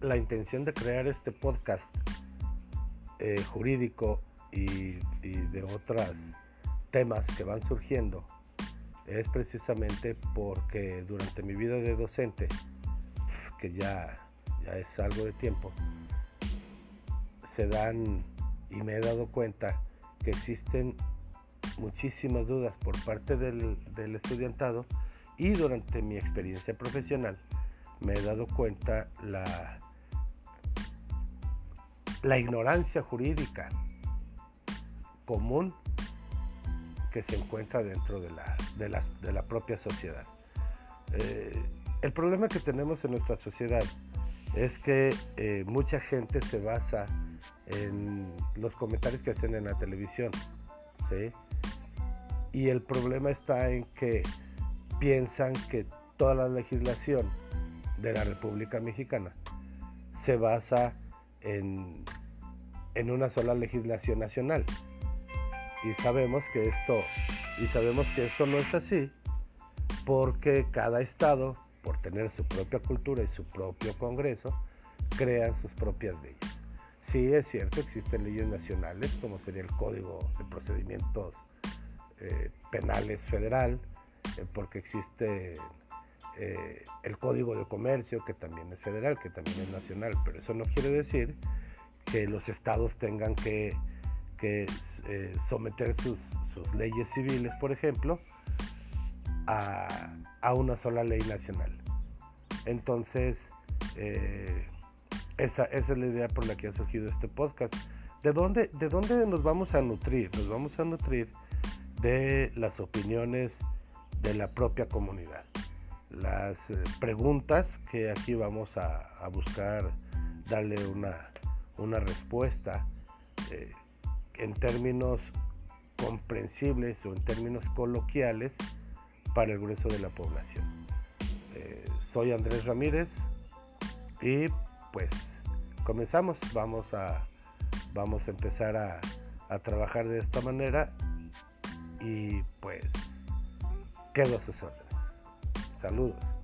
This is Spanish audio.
la intención de crear este podcast eh, jurídico y, de otros temas que van surgiendo es precisamente porque durante mi vida de docente, que ya, ya es algo de tiempo, se dan y me he dado cuenta que existen muchísimas dudas por parte del, del estudiantado y durante mi experiencia profesional me he dado cuenta la, la ignorancia jurídica común que se encuentra dentro de la, de la propia sociedad. Eh, el problema que tenemos en nuestra sociedad es que eh, mucha gente se basa en los comentarios que hacen en la televisión. Y el problema está en que piensan que toda la legislación de la República Mexicana se basa en, en una sola legislación nacional. Y sabemos que esto y sabemos que esto no es así porque cada estado, por tener su propia cultura y su propio Congreso, crean sus propias leyes. Sí, es cierto, existen leyes nacionales, como sería el Código de Procedimientos eh, Penales Federal, eh, porque existe eh, el Código de Comercio, que también es federal, que también es nacional, pero eso no quiere decir que los estados tengan que, eh, someter sus, leyes civiles, por ejemplo, a, una sola ley nacional. Entonces, esa, esa, es la idea por la que ha surgido este podcast. ¿De dónde, ¿De dónde nos vamos a nutrir? Nos vamos a nutrir de las opiniones de la propia comunidad. Las eh, preguntas que aquí vamos a, buscar darle una, una respuesta eh, en términos comprensibles o en términos coloquiales para el grueso de la población. Eh, soy Andrés Ramírez y pues comenzamos, vamos a, vamos a empezar a, a trabajar de esta manera y pues quedo a sus. Saludos.